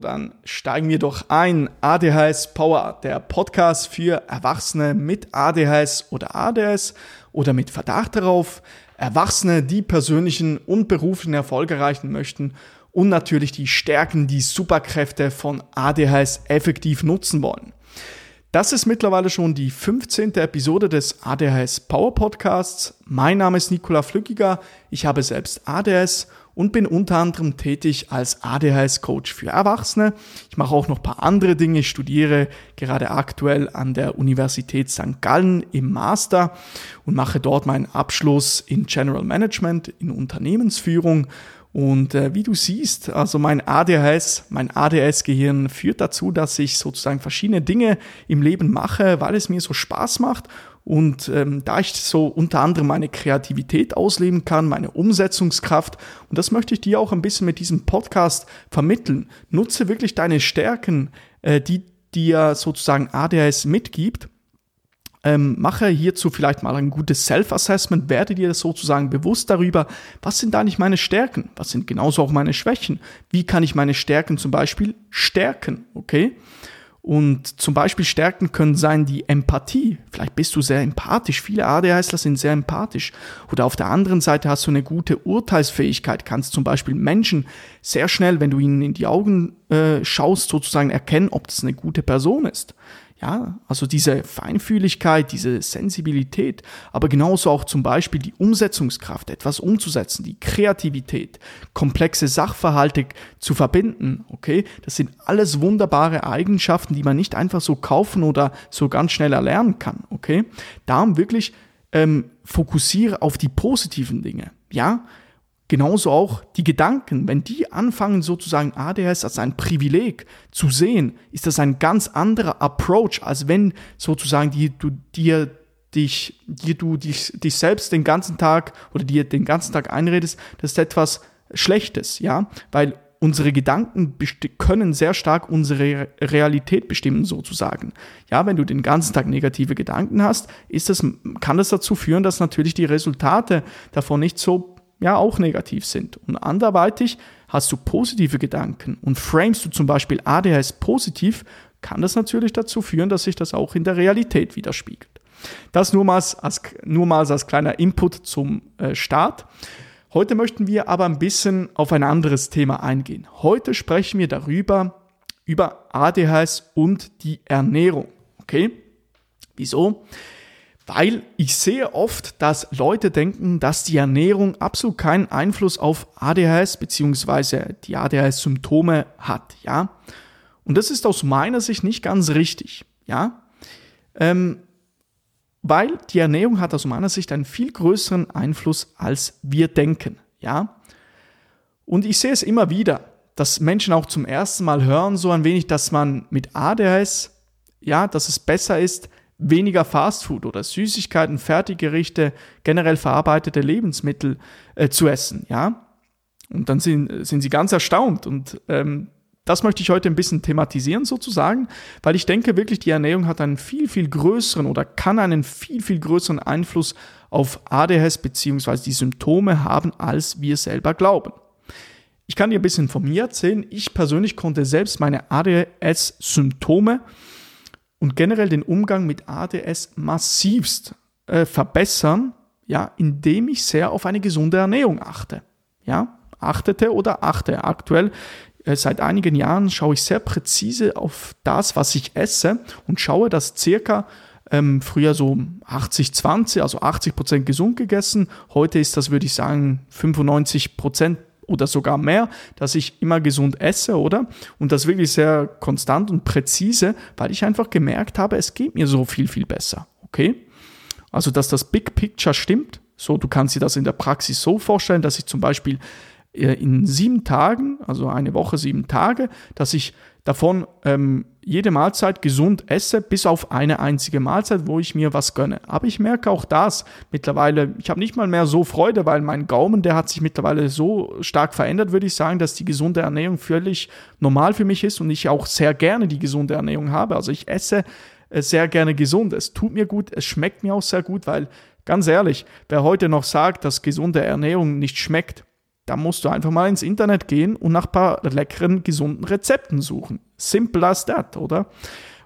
Dann steigen wir doch ein. ADHS Power, der Podcast für Erwachsene mit ADHS oder ADS oder mit Verdacht darauf. Erwachsene, die persönlichen und beruflichen Erfolg erreichen möchten und natürlich die Stärken, die Superkräfte von ADHS effektiv nutzen wollen. Das ist mittlerweile schon die 15. Episode des ADHS Power Podcasts. Mein Name ist Nikola Flückiger. Ich habe selbst ADHS und bin unter anderem tätig als ADHS-Coach für Erwachsene. Ich mache auch noch ein paar andere Dinge. Ich studiere gerade aktuell an der Universität St. Gallen im Master und mache dort meinen Abschluss in General Management, in Unternehmensführung. Und äh, wie du siehst, also mein ADHS, mein ADS-Gehirn führt dazu, dass ich sozusagen verschiedene Dinge im Leben mache, weil es mir so Spaß macht und ähm, da ich so unter anderem meine Kreativität ausleben kann, meine Umsetzungskraft, und das möchte ich dir auch ein bisschen mit diesem Podcast vermitteln. Nutze wirklich deine Stärken, äh, die dir sozusagen ADHS mitgibt. Ähm, mache hierzu vielleicht mal ein gutes Self-Assessment, werde dir sozusagen bewusst darüber, was sind eigentlich meine Stärken, was sind genauso auch meine Schwächen, wie kann ich meine Stärken zum Beispiel stärken, okay? Und zum Beispiel Stärken können sein die Empathie. Vielleicht bist du sehr empathisch. Viele ADHSler sind sehr empathisch. Oder auf der anderen Seite hast du eine gute Urteilsfähigkeit. Kannst zum Beispiel Menschen sehr schnell, wenn du ihnen in die Augen äh, schaust, sozusagen erkennen, ob das eine gute Person ist. Ja, also diese Feinfühligkeit, diese Sensibilität, aber genauso auch zum Beispiel die Umsetzungskraft, etwas umzusetzen, die Kreativität, komplexe Sachverhalte zu verbinden, okay? Das sind alles wunderbare Eigenschaften, die man nicht einfach so kaufen oder so ganz schnell erlernen kann, okay? Darum wirklich ähm, fokussiere auf die positiven Dinge, ja? Genauso auch die Gedanken, wenn die anfangen sozusagen ADHS als ein Privileg zu sehen, ist das ein ganz anderer Approach, als wenn sozusagen die, du dir dich, dir du dich, dich selbst den ganzen Tag oder dir den ganzen Tag einredest, das ist etwas Schlechtes, ja, weil unsere Gedanken können sehr stark unsere Realität bestimmen sozusagen. Ja, wenn du den ganzen Tag negative Gedanken hast, ist das, kann das dazu führen, dass natürlich die Resultate davon nicht so ja auch negativ sind. Und anderweitig hast du positive Gedanken und framest du zum Beispiel ADHS positiv, kann das natürlich dazu führen, dass sich das auch in der Realität widerspiegelt. Das nur mal als, nur mal als kleiner Input zum äh, Start. Heute möchten wir aber ein bisschen auf ein anderes Thema eingehen. Heute sprechen wir darüber, über ADHS und die Ernährung. Okay? Wieso? Weil ich sehe oft, dass Leute denken, dass die Ernährung absolut keinen Einfluss auf ADHS bzw. die ADHS-Symptome hat, ja. Und das ist aus meiner Sicht nicht ganz richtig, ja. Ähm, weil die Ernährung hat aus meiner Sicht einen viel größeren Einfluss, als wir denken, ja. Und ich sehe es immer wieder, dass Menschen auch zum ersten Mal hören, so ein wenig, dass man mit ADHS, ja, dass es besser ist, weniger Fastfood oder Süßigkeiten, Fertiggerichte, generell verarbeitete Lebensmittel äh, zu essen, ja. Und dann sind, sind sie ganz erstaunt und ähm, das möchte ich heute ein bisschen thematisieren sozusagen, weil ich denke wirklich, die Ernährung hat einen viel, viel größeren oder kann einen viel, viel größeren Einfluss auf ADHS beziehungsweise die Symptome haben, als wir selber glauben. Ich kann dir ein bisschen von mir erzählen. Ich persönlich konnte selbst meine ADHS-Symptome und generell den Umgang mit ADS massivst äh, verbessern, ja, indem ich sehr auf eine gesunde Ernährung achte. Ja, achtete oder achte. Aktuell äh, seit einigen Jahren schaue ich sehr präzise auf das, was ich esse und schaue, dass circa ähm, früher so 80-20, also 80 Prozent gesund gegessen. Heute ist das, würde ich sagen, 95 Prozent oder sogar mehr, dass ich immer gesund esse, oder? Und das wirklich sehr konstant und präzise, weil ich einfach gemerkt habe, es geht mir so viel, viel besser. Okay? Also, dass das Big Picture stimmt. So, du kannst dir das in der Praxis so vorstellen, dass ich zum Beispiel in sieben Tagen, also eine Woche, sieben Tage, dass ich davon ähm, jede Mahlzeit gesund esse, bis auf eine einzige Mahlzeit, wo ich mir was gönne. Aber ich merke auch das mittlerweile, ich habe nicht mal mehr so Freude, weil mein Gaumen, der hat sich mittlerweile so stark verändert, würde ich sagen, dass die gesunde Ernährung völlig normal für mich ist und ich auch sehr gerne die gesunde Ernährung habe. Also ich esse äh, sehr gerne gesund. Es tut mir gut, es schmeckt mir auch sehr gut, weil ganz ehrlich, wer heute noch sagt, dass gesunde Ernährung nicht schmeckt, da musst du einfach mal ins Internet gehen und nach ein paar leckeren, gesunden Rezepten suchen. Simple as that, oder?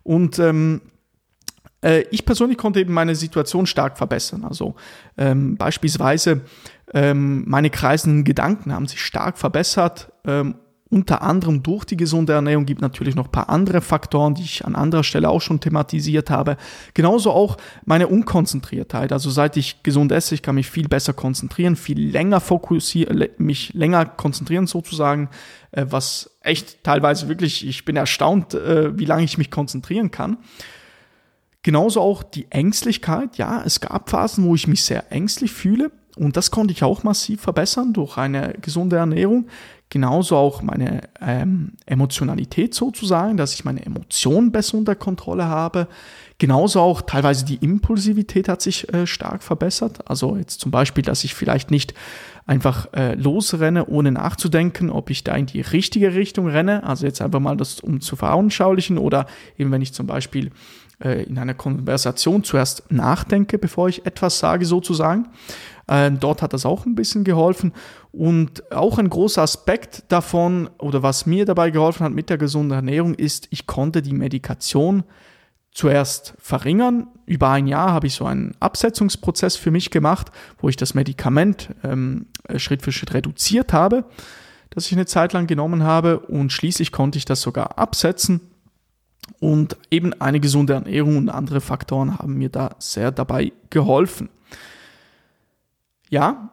Und ähm, äh, ich persönlich konnte eben meine Situation stark verbessern. Also ähm, beispielsweise ähm, meine kreisenden Gedanken haben sich stark verbessert. Unter anderem durch die gesunde Ernährung gibt natürlich noch ein paar andere Faktoren, die ich an anderer Stelle auch schon thematisiert habe. Genauso auch meine Unkonzentriertheit. Also seit ich gesund esse, ich kann mich viel besser konzentrieren, viel länger fokussieren, mich länger konzentrieren sozusagen, äh, was echt teilweise wirklich, ich bin erstaunt, äh, wie lange ich mich konzentrieren kann. Genauso auch die Ängstlichkeit. Ja, es gab Phasen, wo ich mich sehr ängstlich fühle. Und das konnte ich auch massiv verbessern durch eine gesunde Ernährung. Genauso auch meine ähm, Emotionalität sozusagen, dass ich meine Emotionen besser unter Kontrolle habe. Genauso auch teilweise die Impulsivität hat sich äh, stark verbessert. Also jetzt zum Beispiel, dass ich vielleicht nicht einfach äh, losrenne, ohne nachzudenken, ob ich da in die richtige Richtung renne. Also jetzt einfach mal das um zu veranschaulichen oder eben wenn ich zum Beispiel äh, in einer Konversation zuerst nachdenke, bevor ich etwas sage sozusagen. Äh, dort hat das auch ein bisschen geholfen. Und auch ein großer Aspekt davon oder was mir dabei geholfen hat mit der gesunden Ernährung ist, ich konnte die Medikation zuerst verringern. Über ein Jahr habe ich so einen Absetzungsprozess für mich gemacht, wo ich das Medikament ähm, Schritt für Schritt reduziert habe, das ich eine Zeit lang genommen habe und schließlich konnte ich das sogar absetzen. Und eben eine gesunde Ernährung und andere Faktoren haben mir da sehr dabei geholfen. Ja,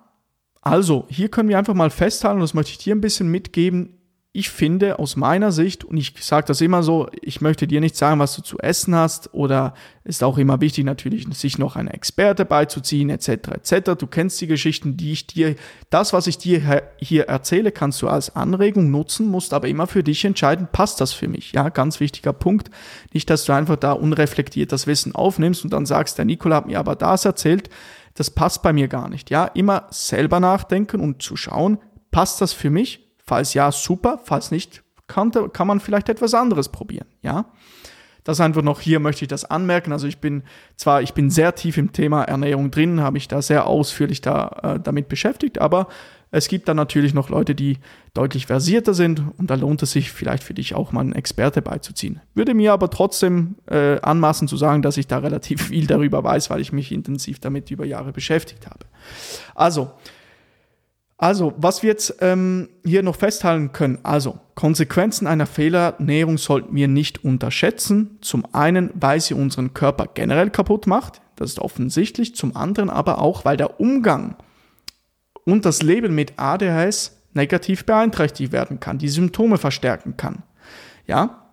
also hier können wir einfach mal festhalten, das möchte ich dir ein bisschen mitgeben. Ich finde aus meiner Sicht, und ich sage das immer so, ich möchte dir nicht sagen, was du zu essen hast, oder ist auch immer wichtig natürlich, sich noch einen Experte beizuziehen, etc. etc. Du kennst die Geschichten, die ich dir, das, was ich dir hier erzähle, kannst du als Anregung nutzen, musst aber immer für dich entscheiden, passt das für mich? Ja, ganz wichtiger Punkt. Nicht, dass du einfach da unreflektiert das Wissen aufnimmst und dann sagst, der Nikola hat mir aber das erzählt das passt bei mir gar nicht. Ja, immer selber nachdenken und zu schauen, passt das für mich? Falls ja, super. Falls nicht, kann, kann man vielleicht etwas anderes probieren. Ja, das einfach noch hier möchte ich das anmerken. Also ich bin zwar, ich bin sehr tief im Thema Ernährung drin, habe ich da sehr ausführlich da, äh, damit beschäftigt, aber es gibt dann natürlich noch Leute, die deutlich versierter sind und da lohnt es sich vielleicht für dich auch mal einen Experte beizuziehen. Würde mir aber trotzdem äh, anmaßen zu sagen, dass ich da relativ viel darüber weiß, weil ich mich intensiv damit über Jahre beschäftigt habe. Also, also, was wir jetzt ähm, hier noch festhalten können, also Konsequenzen einer Fehlernährung sollten wir nicht unterschätzen. Zum einen, weil sie unseren Körper generell kaputt macht, das ist offensichtlich. Zum anderen aber auch, weil der Umgang und das Leben mit ADHS negativ beeinträchtigt werden kann, die Symptome verstärken kann. Ja?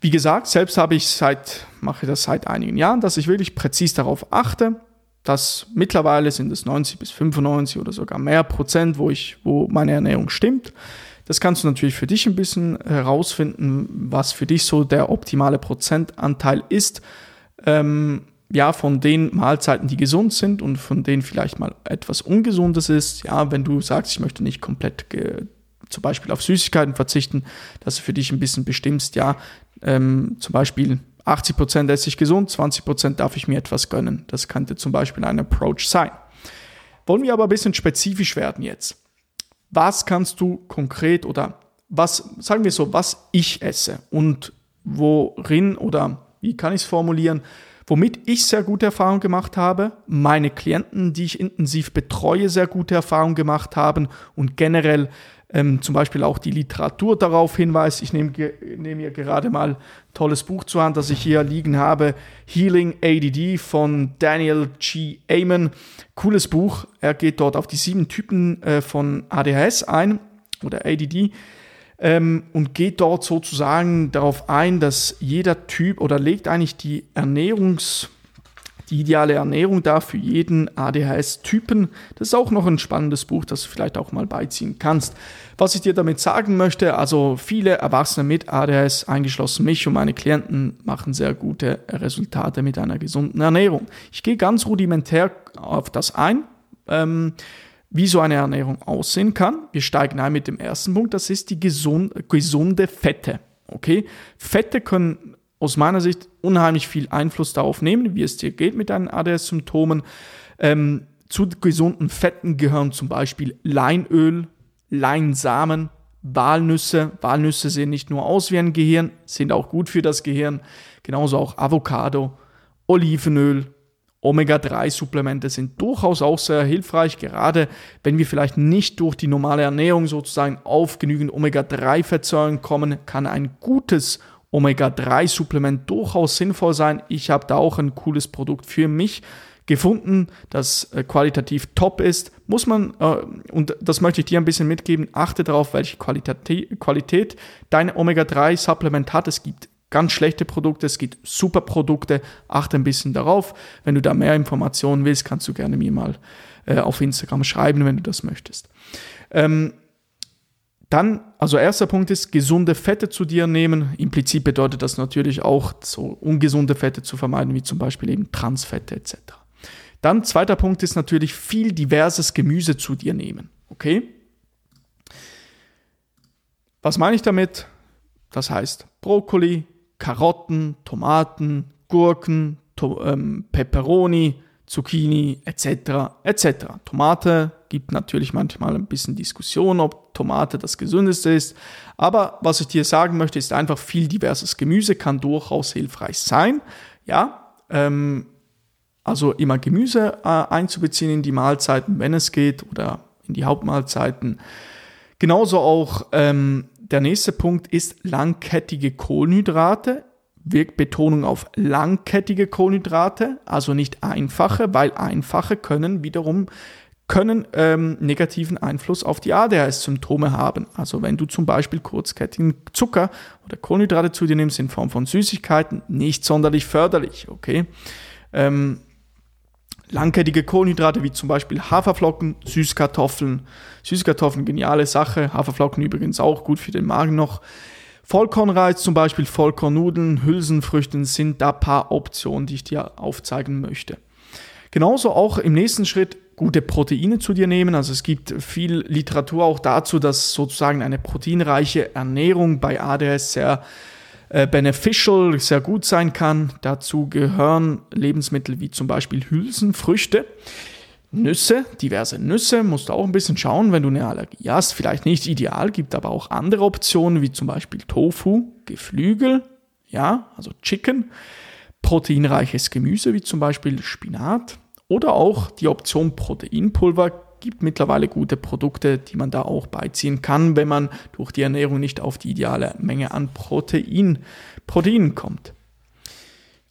Wie gesagt, selbst habe ich seit, mache das seit einigen Jahren, dass ich wirklich präzise darauf achte, dass mittlerweile sind es 90 bis 95 oder sogar mehr Prozent, wo ich, wo meine Ernährung stimmt. Das kannst du natürlich für dich ein bisschen herausfinden, was für dich so der optimale Prozentanteil ist. Ähm, ja, von den Mahlzeiten, die gesund sind und von denen vielleicht mal etwas Ungesundes ist. Ja, wenn du sagst, ich möchte nicht komplett zum Beispiel auf Süßigkeiten verzichten, dass du für dich ein bisschen bestimmst, ja, ähm, zum Beispiel 80 Prozent esse ich gesund, 20 Prozent darf ich mir etwas gönnen. Das könnte zum Beispiel ein Approach sein. Wollen wir aber ein bisschen spezifisch werden jetzt. Was kannst du konkret oder was, sagen wir so, was ich esse und worin oder wie kann ich es formulieren, Womit ich sehr gute Erfahrungen gemacht habe, meine Klienten, die ich intensiv betreue, sehr gute Erfahrungen gemacht haben und generell ähm, zum Beispiel auch die Literatur darauf hinweist. Ich nehme, nehme hier gerade mal ein tolles Buch zur Hand, das ich hier liegen habe. Healing ADD von Daniel G. Amen. Cooles Buch. Er geht dort auf die sieben Typen äh, von ADHS ein oder ADD ähm, und geht dort sozusagen darauf ein, dass jeder Typ oder legt eigentlich die Ernährungs- die ideale Ernährung da für jeden ADHS-Typen. Das ist auch noch ein spannendes Buch, das du vielleicht auch mal beiziehen kannst. Was ich dir damit sagen möchte, also viele Erwachsene mit ADHS, eingeschlossen mich und meine Klienten, machen sehr gute Resultate mit einer gesunden Ernährung. Ich gehe ganz rudimentär auf das ein. Ähm, wie so eine Ernährung aussehen kann. Wir steigen ein mit dem ersten Punkt, das ist die gesund, gesunde Fette. Okay? Fette können aus meiner Sicht unheimlich viel Einfluss darauf nehmen, wie es dir geht mit deinen ADS-Symptomen. Ähm, Zu gesunden Fetten gehören zum Beispiel Leinöl, Leinsamen, Walnüsse. Walnüsse sehen nicht nur aus wie ein Gehirn, sind auch gut für das Gehirn. Genauso auch Avocado, Olivenöl, Omega-3-Supplemente sind durchaus auch sehr hilfreich, gerade wenn wir vielleicht nicht durch die normale Ernährung sozusagen auf genügend Omega-3-Fettsäuren kommen, kann ein gutes Omega-3-Supplement durchaus sinnvoll sein. Ich habe da auch ein cooles Produkt für mich gefunden, das äh, qualitativ top ist, muss man, äh, und das möchte ich dir ein bisschen mitgeben, achte darauf, welche Qualität, Qualität dein Omega-3-Supplement hat. Es gibt ganz schlechte Produkte, es gibt super Produkte, achte ein bisschen darauf. Wenn du da mehr Informationen willst, kannst du gerne mir mal äh, auf Instagram schreiben, wenn du das möchtest. Ähm, dann, also erster Punkt ist, gesunde Fette zu dir nehmen. Implizit bedeutet das natürlich auch, so ungesunde Fette zu vermeiden, wie zum Beispiel eben Transfette etc. Dann zweiter Punkt ist natürlich viel diverses Gemüse zu dir nehmen. Okay? Was meine ich damit? Das heißt Brokkoli, Karotten, Tomaten, Gurken, to ähm, Peperoni, Zucchini etc. etc. Tomate gibt natürlich manchmal ein bisschen Diskussion, ob Tomate das gesündeste ist. Aber was ich dir sagen möchte, ist einfach viel diverses Gemüse kann durchaus hilfreich sein. Ja, ähm, also immer Gemüse äh, einzubeziehen in die Mahlzeiten, wenn es geht, oder in die Hauptmahlzeiten. Genauso auch ähm, der nächste Punkt ist langkettige Kohlenhydrate. Wirkt Betonung auf langkettige Kohlenhydrate, also nicht einfache, weil einfache können wiederum können ähm, negativen Einfluss auf die ADHS-Symptome haben. Also wenn du zum Beispiel kurzkettigen Zucker oder Kohlenhydrate zu dir nimmst in Form von Süßigkeiten, nicht sonderlich förderlich, okay? Ähm, langkettige Kohlenhydrate wie zum Beispiel Haferflocken, Süßkartoffeln. Süßkartoffeln, geniale Sache. Haferflocken übrigens auch gut für den Magen noch. Vollkornreis, zum Beispiel Vollkornnudeln, Hülsenfrüchten sind da paar Optionen, die ich dir aufzeigen möchte. Genauso auch im nächsten Schritt gute Proteine zu dir nehmen. Also es gibt viel Literatur auch dazu, dass sozusagen eine proteinreiche Ernährung bei ADS sehr äh, beneficial, sehr gut sein kann. Dazu gehören Lebensmittel wie zum Beispiel Hülsenfrüchte. Nüsse, diverse Nüsse, musst du auch ein bisschen schauen, wenn du eine Allergie hast. Vielleicht nicht ideal, gibt aber auch andere Optionen, wie zum Beispiel Tofu, Geflügel, ja, also Chicken, proteinreiches Gemüse, wie zum Beispiel Spinat oder auch die Option Proteinpulver gibt mittlerweile gute Produkte, die man da auch beiziehen kann, wenn man durch die Ernährung nicht auf die ideale Menge an Protein, Proteinen kommt.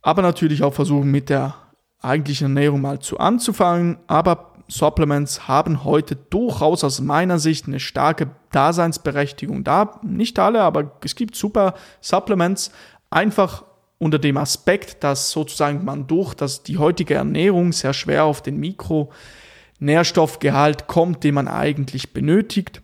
Aber natürlich auch versuchen mit der eigentlichen Ernährung mal zu anzufangen, aber Supplements haben heute durchaus aus meiner Sicht eine starke Daseinsberechtigung da. Nicht alle, aber es gibt super Supplements, einfach unter dem Aspekt, dass sozusagen man durch das, die heutige Ernährung sehr schwer auf den Mikro Nährstoffgehalt kommt, den man eigentlich benötigt.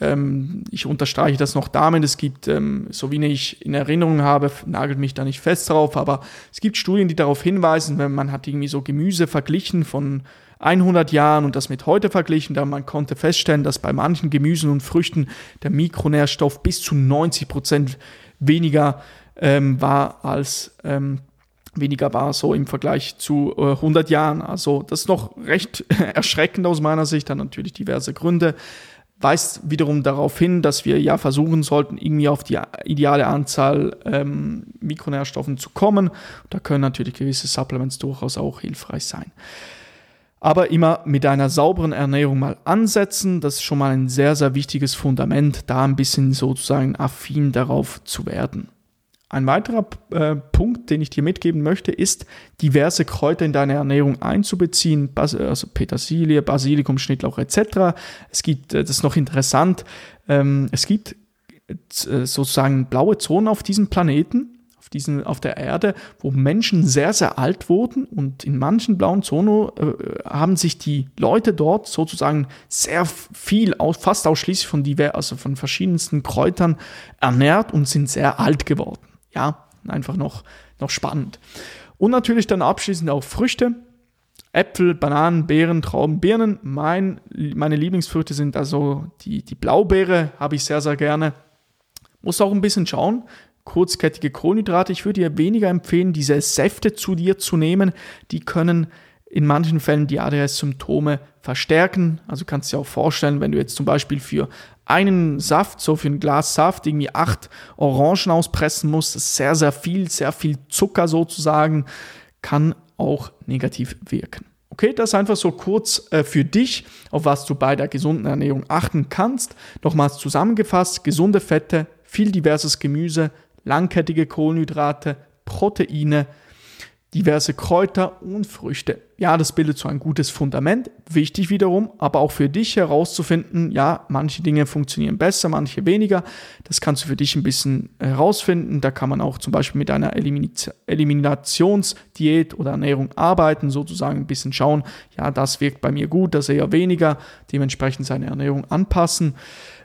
Ähm, ich unterstreiche das noch damit, es gibt, ähm, so wie ich in Erinnerung habe, nagelt mich da nicht fest drauf, aber es gibt Studien, die darauf hinweisen, wenn man hat irgendwie so Gemüse verglichen von 100 Jahren und das mit heute verglichen, da man konnte feststellen, dass bei manchen Gemüsen und Früchten der Mikronährstoff bis zu 90 Prozent weniger ähm, war als ähm, weniger war so im Vergleich zu äh, 100 Jahren. Also das ist noch recht erschreckend aus meiner Sicht, hat natürlich diverse Gründe. Weist wiederum darauf hin, dass wir ja versuchen sollten, irgendwie auf die ideale Anzahl ähm, Mikronährstoffen zu kommen. Da können natürlich gewisse Supplements durchaus auch hilfreich sein. Aber immer mit einer sauberen Ernährung mal ansetzen, das ist schon mal ein sehr, sehr wichtiges Fundament, da ein bisschen sozusagen affin darauf zu werden. Ein weiterer äh, Punkt, den ich dir mitgeben möchte, ist, diverse Kräuter in deine Ernährung einzubeziehen, Bas also Petersilie, Basilikum, Schnittlauch etc. Es gibt, äh, das ist noch interessant, ähm, es gibt äh, sozusagen blaue Zonen auf diesem Planeten, auf, diesen, auf der Erde, wo Menschen sehr, sehr alt wurden und in manchen blauen Zonen äh, haben sich die Leute dort sozusagen sehr viel, fast ausschließlich von, diver also von verschiedensten Kräutern ernährt und sind sehr alt geworden ja, einfach noch, noch spannend. Und natürlich dann abschließend auch Früchte. Äpfel, Bananen, Beeren, Trauben, Birnen. Mein, meine Lieblingsfrüchte sind also die, die Blaubeere, habe ich sehr, sehr gerne. Muss auch ein bisschen schauen. Kurzkettige Kohlenhydrate. Ich würde dir weniger empfehlen, diese Säfte zu dir zu nehmen. Die können in manchen Fällen die ADHS-Symptome verstärken. Also kannst du dir auch vorstellen, wenn du jetzt zum Beispiel für einen Saft, so für ein Glas Saft, irgendwie acht Orangen auspressen musst, das ist sehr, sehr viel, sehr viel Zucker sozusagen, kann auch negativ wirken. Okay, das einfach so kurz äh, für dich, auf was du bei der gesunden Ernährung achten kannst. Nochmals zusammengefasst, gesunde Fette, viel diverses Gemüse, langkettige Kohlenhydrate, Proteine, diverse Kräuter und Früchte. Ja, das bildet so ein gutes Fundament. Wichtig wiederum, aber auch für dich herauszufinden, ja, manche Dinge funktionieren besser, manche weniger. Das kannst du für dich ein bisschen herausfinden. Da kann man auch zum Beispiel mit einer Eliminationsdiät oder Ernährung arbeiten, sozusagen ein bisschen schauen, ja, das wirkt bei mir gut, das eher weniger, dementsprechend seine Ernährung anpassen.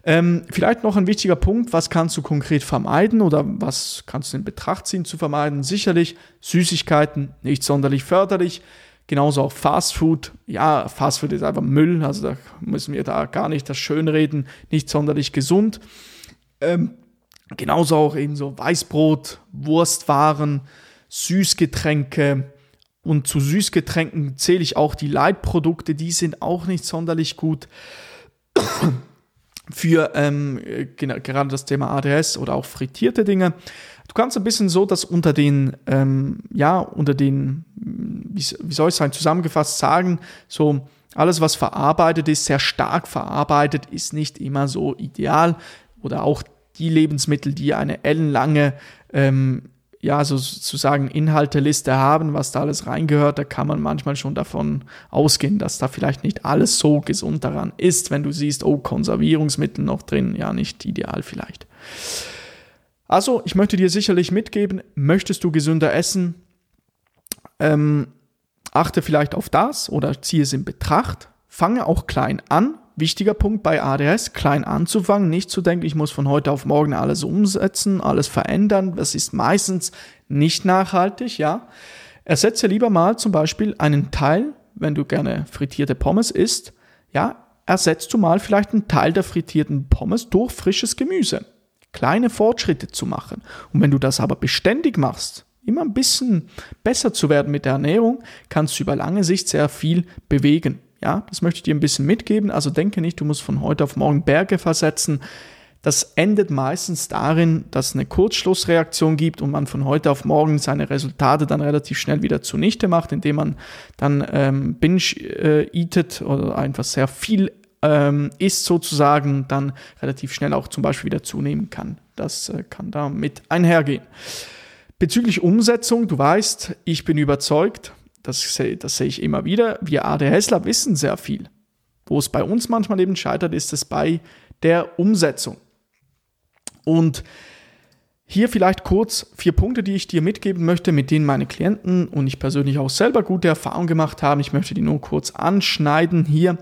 Ähm, vielleicht noch ein wichtiger Punkt, was kannst du konkret vermeiden oder was kannst du in Betracht ziehen zu vermeiden? Sicherlich Süßigkeiten, nicht sonderlich förderlich. Genauso auch Fast Food. Ja, Fast Food ist einfach Müll, also da müssen wir da gar nicht das Schönreden, nicht sonderlich gesund. Ähm, genauso auch eben so Weißbrot, Wurstwaren, Süßgetränke. Und zu Süßgetränken zähle ich auch die Leitprodukte, die sind auch nicht sonderlich gut für ähm, gerade das Thema ADS oder auch frittierte Dinge. Du kannst ein bisschen so das unter den, ähm, ja, unter den, wie, wie soll ich sagen, zusammengefasst sagen, so alles, was verarbeitet ist, sehr stark verarbeitet, ist nicht immer so ideal. Oder auch die Lebensmittel, die eine ellenlange ähm, ja, sozusagen Inhalteliste haben, was da alles reingehört, da kann man manchmal schon davon ausgehen, dass da vielleicht nicht alles so gesund daran ist, wenn du siehst, oh, Konservierungsmittel noch drin, ja, nicht ideal vielleicht. Also, ich möchte dir sicherlich mitgeben, möchtest du gesünder essen, ähm, achte vielleicht auf das oder ziehe es in Betracht, fange auch klein an, wichtiger Punkt bei ADS, klein anzufangen, nicht zu denken, ich muss von heute auf morgen alles umsetzen, alles verändern. Das ist meistens nicht nachhaltig, ja. Ersetze lieber mal zum Beispiel einen Teil, wenn du gerne frittierte Pommes isst, ja, ersetzt du mal vielleicht einen Teil der frittierten Pommes durch frisches Gemüse. Kleine Fortschritte zu machen. Und wenn du das aber beständig machst, immer ein bisschen besser zu werden mit der Ernährung, kannst du über lange Sicht sehr viel bewegen. Ja, das möchte ich dir ein bisschen mitgeben. Also denke nicht, du musst von heute auf morgen Berge versetzen. Das endet meistens darin, dass es eine Kurzschlussreaktion gibt und man von heute auf morgen seine Resultate dann relativ schnell wieder zunichte macht, indem man dann ähm, binge-eatet äh, oder einfach sehr viel ähm, isst sozusagen, dann relativ schnell auch zum Beispiel wieder zunehmen kann. Das äh, kann damit einhergehen. Bezüglich Umsetzung, du weißt, ich bin überzeugt, das, das sehe ich immer wieder, wir ADHSler wissen sehr viel. Wo es bei uns manchmal eben scheitert, ist es bei der Umsetzung. Und hier vielleicht kurz vier Punkte, die ich dir mitgeben möchte, mit denen meine Klienten und ich persönlich auch selber gute Erfahrungen gemacht haben. Ich möchte die nur kurz anschneiden hier.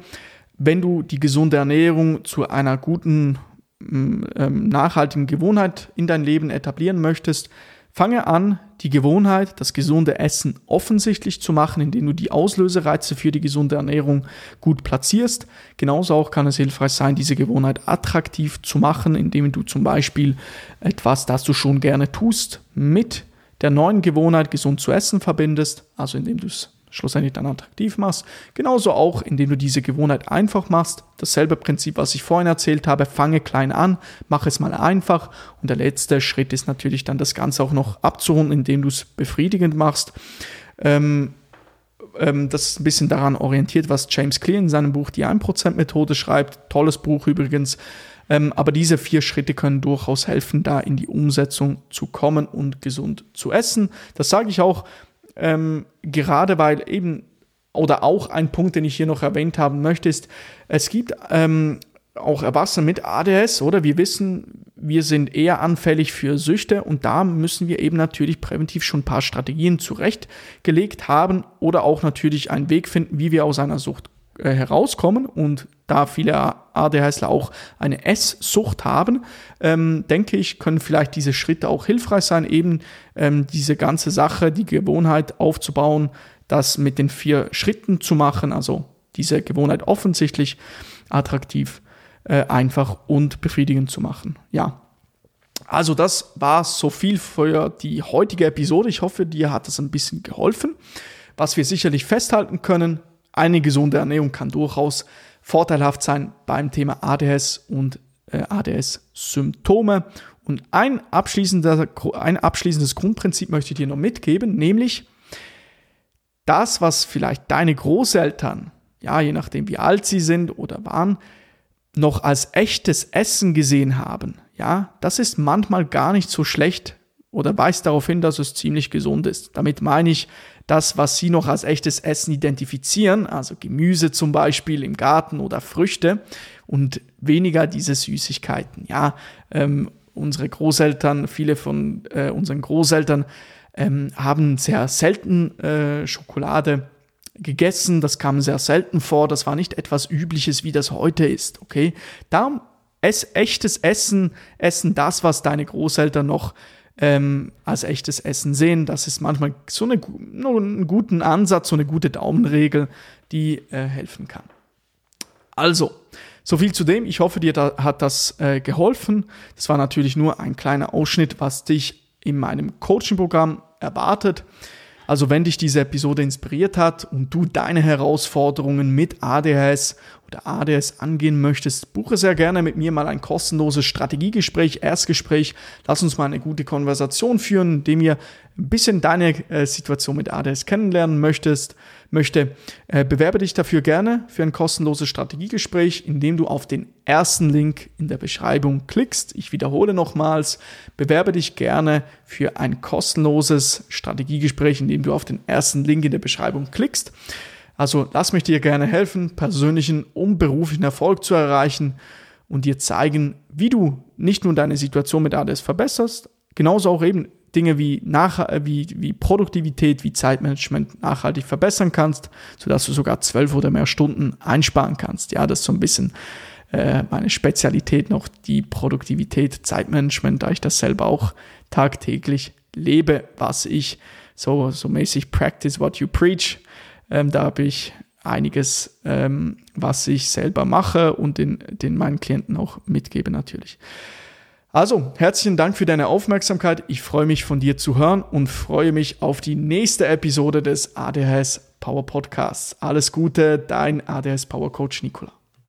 Wenn du die gesunde Ernährung zu einer guten, mm, ähm, nachhaltigen Gewohnheit in dein Leben etablieren möchtest, Fange an, die Gewohnheit, das gesunde Essen offensichtlich zu machen, indem du die Auslösereize für die gesunde Ernährung gut platzierst. Genauso auch kann es hilfreich sein, diese Gewohnheit attraktiv zu machen, indem du zum Beispiel etwas, das du schon gerne tust, mit der neuen Gewohnheit gesund zu essen verbindest, also indem du es schlussendlich dann attraktiv machst. Genauso auch, indem du diese Gewohnheit einfach machst. Dasselbe Prinzip, was ich vorhin erzählt habe, fange klein an, mach es mal einfach. Und der letzte Schritt ist natürlich dann das Ganze auch noch abzurunden, indem du es befriedigend machst. Ähm, ähm, das ist ein bisschen daran orientiert, was James Clear in seinem Buch Die 1%-Methode schreibt. Tolles Buch übrigens. Ähm, aber diese vier Schritte können durchaus helfen, da in die Umsetzung zu kommen und gesund zu essen. Das sage ich auch ähm, gerade weil eben, oder auch ein Punkt, den ich hier noch erwähnt haben möchte, ist, es gibt ähm, auch Erwachsene mit ADS, oder? Wir wissen, wir sind eher anfällig für Süchte und da müssen wir eben natürlich präventiv schon ein paar Strategien zurechtgelegt haben oder auch natürlich einen Weg finden, wie wir aus einer Sucht äh, herauskommen und da viele ADHSler auch eine Esssucht haben, ähm, denke ich, können vielleicht diese Schritte auch hilfreich sein, eben ähm, diese ganze Sache, die Gewohnheit aufzubauen, das mit den vier Schritten zu machen, also diese Gewohnheit offensichtlich attraktiv, äh, einfach und befriedigend zu machen. Ja. Also das war so viel für die heutige Episode. Ich hoffe, dir hat es ein bisschen geholfen. was wir sicherlich festhalten können, eine gesunde Ernährung kann durchaus vorteilhaft sein beim Thema ADS und äh, ADS-Symptome. Und ein, abschließender, ein abschließendes Grundprinzip möchte ich dir noch mitgeben, nämlich das, was vielleicht deine Großeltern, ja, je nachdem wie alt sie sind oder waren, noch als echtes Essen gesehen haben, ja, das ist manchmal gar nicht so schlecht oder weist darauf hin, dass es ziemlich gesund ist. Damit meine ich das, was Sie noch als echtes Essen identifizieren, also Gemüse zum Beispiel im Garten oder Früchte und weniger diese Süßigkeiten. Ja, ähm, unsere Großeltern, viele von äh, unseren Großeltern ähm, haben sehr selten äh, Schokolade gegessen. Das kam sehr selten vor. Das war nicht etwas Übliches, wie das heute ist. Okay, darum es, echtes Essen, essen das, was deine Großeltern noch ähm, als echtes Essen sehen. Das ist manchmal so eine, einen guten Ansatz, so eine gute Daumenregel, die äh, helfen kann. Also, so viel zu dem. Ich hoffe, dir da, hat das äh, geholfen. Das war natürlich nur ein kleiner Ausschnitt, was dich in meinem Coaching-Programm erwartet. Also wenn dich diese Episode inspiriert hat und du deine Herausforderungen mit ADHS oder ADS angehen möchtest, buche sehr gerne mit mir mal ein kostenloses Strategiegespräch, Erstgespräch. Lass uns mal eine gute Konversation führen, indem ihr ein bisschen deine äh, Situation mit ADS kennenlernen möchtest, möchte. Äh, bewerbe dich dafür gerne für ein kostenloses Strategiegespräch, indem du auf den ersten Link in der Beschreibung klickst. Ich wiederhole nochmals, bewerbe dich gerne für ein kostenloses Strategiegespräch, indem du auf den ersten Link in der Beschreibung klickst. Also lass mich dir gerne helfen, persönlichen und beruflichen Erfolg zu erreichen und dir zeigen, wie du nicht nur deine Situation mit ADS verbesserst, genauso auch eben Dinge wie, nach, wie, wie Produktivität, wie Zeitmanagement nachhaltig verbessern kannst, sodass du sogar zwölf oder mehr Stunden einsparen kannst. Ja, das ist so ein bisschen äh, meine Spezialität noch, die Produktivität, Zeitmanagement, da ich das selber auch tagtäglich lebe, was ich so, so mäßig practice what you preach ähm, da habe ich einiges, ähm, was ich selber mache und den, den meinen Klienten auch mitgebe natürlich. Also, herzlichen Dank für deine Aufmerksamkeit. Ich freue mich von dir zu hören und freue mich auf die nächste Episode des ADHS Power Podcasts. Alles Gute, dein ADHS Power Coach Nicola.